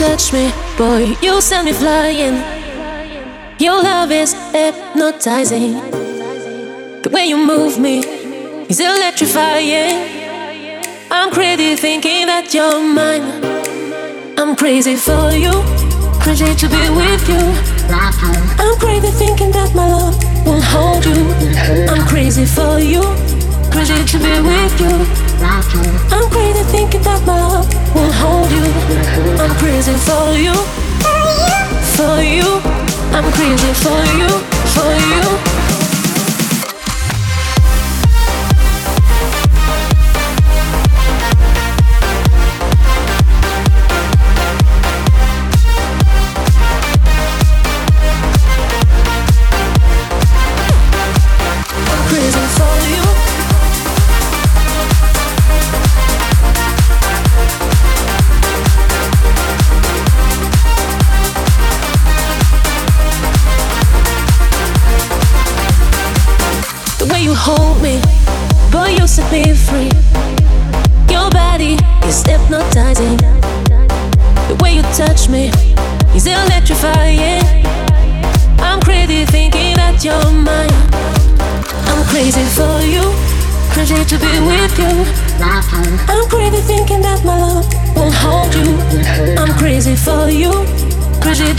touch me, boy, you send me flying. Your love is hypnotizing. The way you move me is electrifying. I'm crazy thinking that you're mine. I'm crazy for you, crazy to be with you. I'm crazy thinking that my love will hold you. I'm crazy for you, crazy to be with you. I'm crazy thinking that my love will hold you. I'm crazy for you, for you. I'm crazy for you, for you.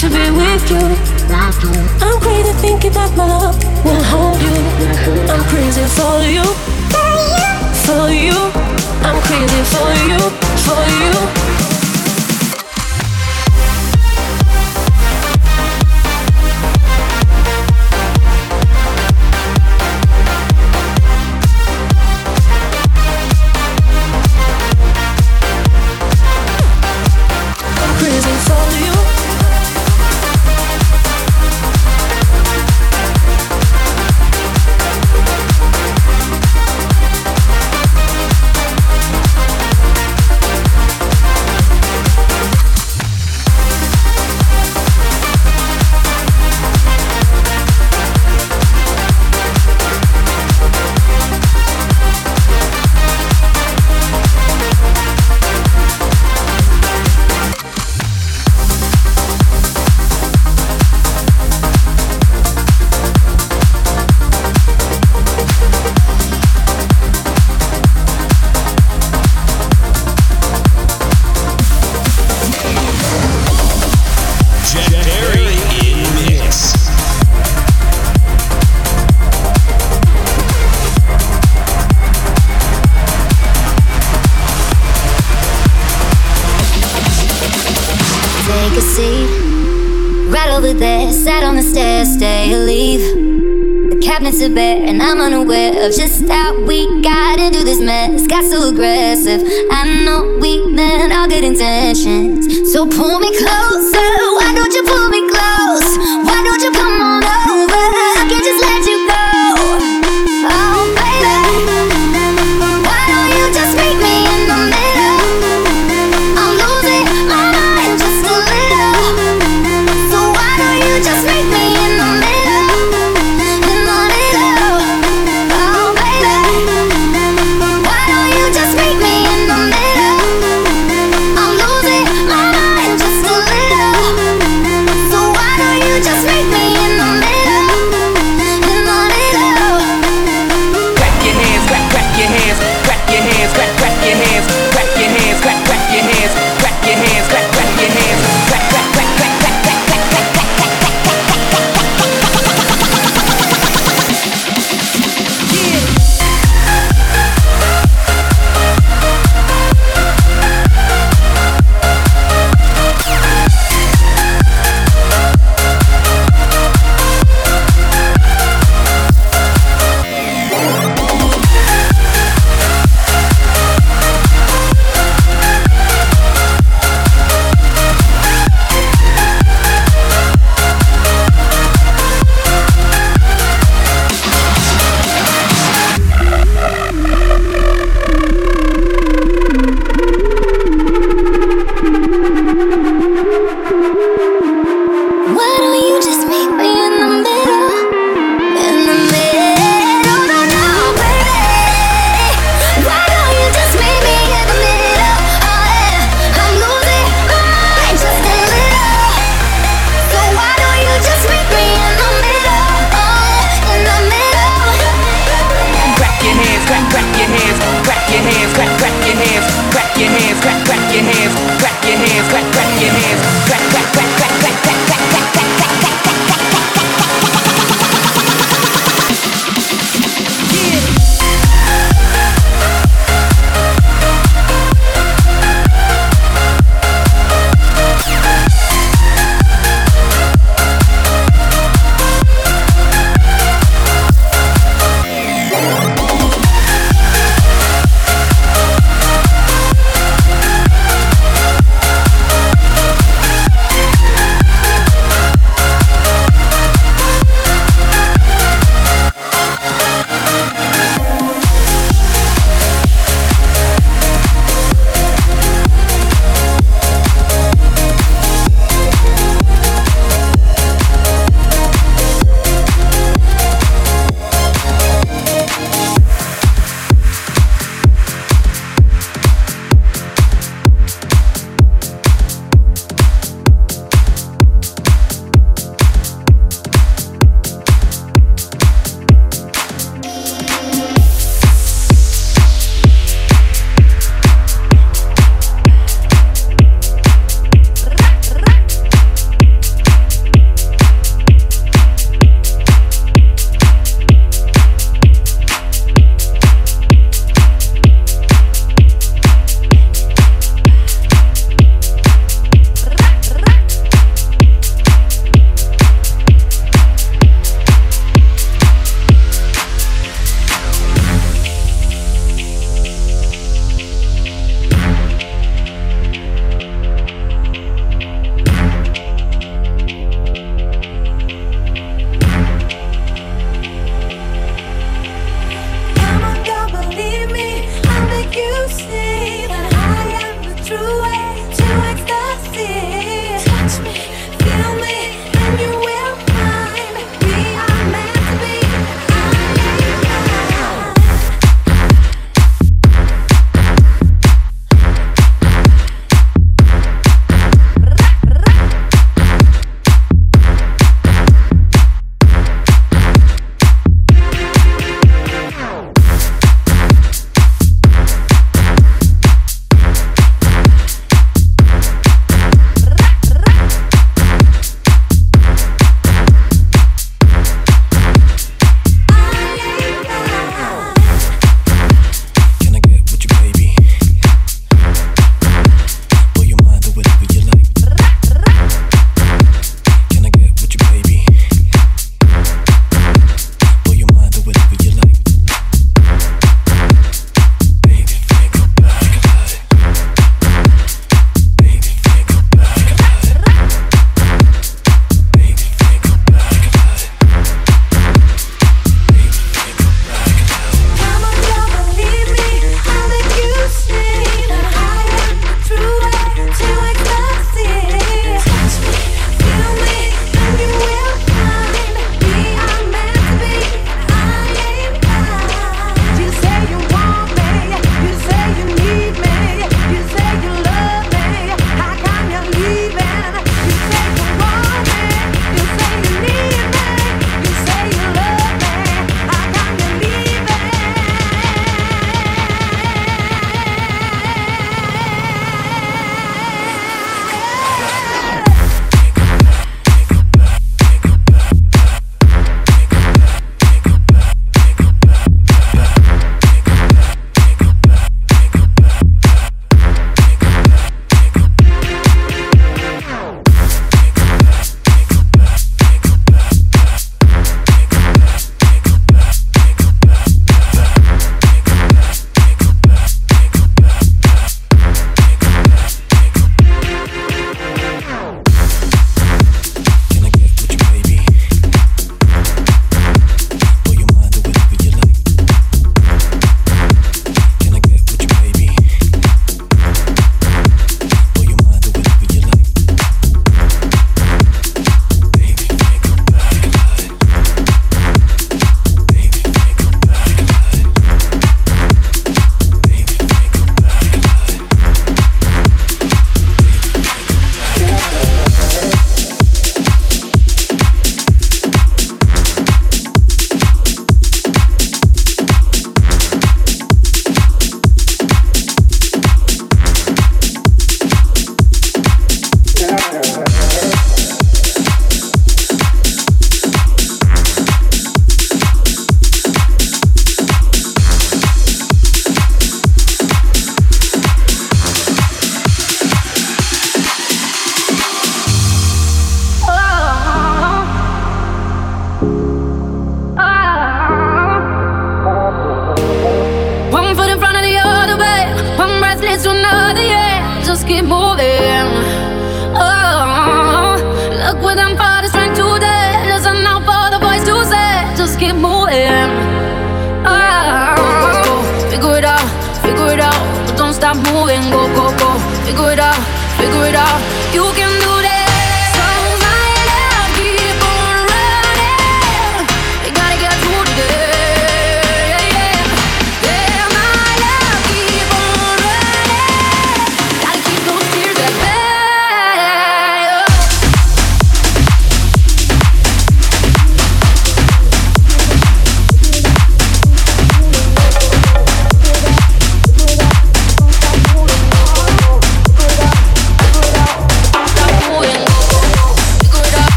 to be with you. I'm crazy thinking that my love will hold you. I'm crazy for you, for you. I'm crazy for you, for you. Of just how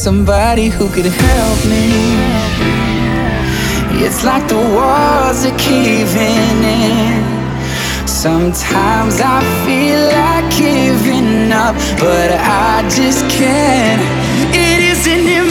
somebody who could help me. It's like the walls are caving in. Sometimes I feel like giving up, but I just can't. It isn't in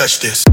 touch this.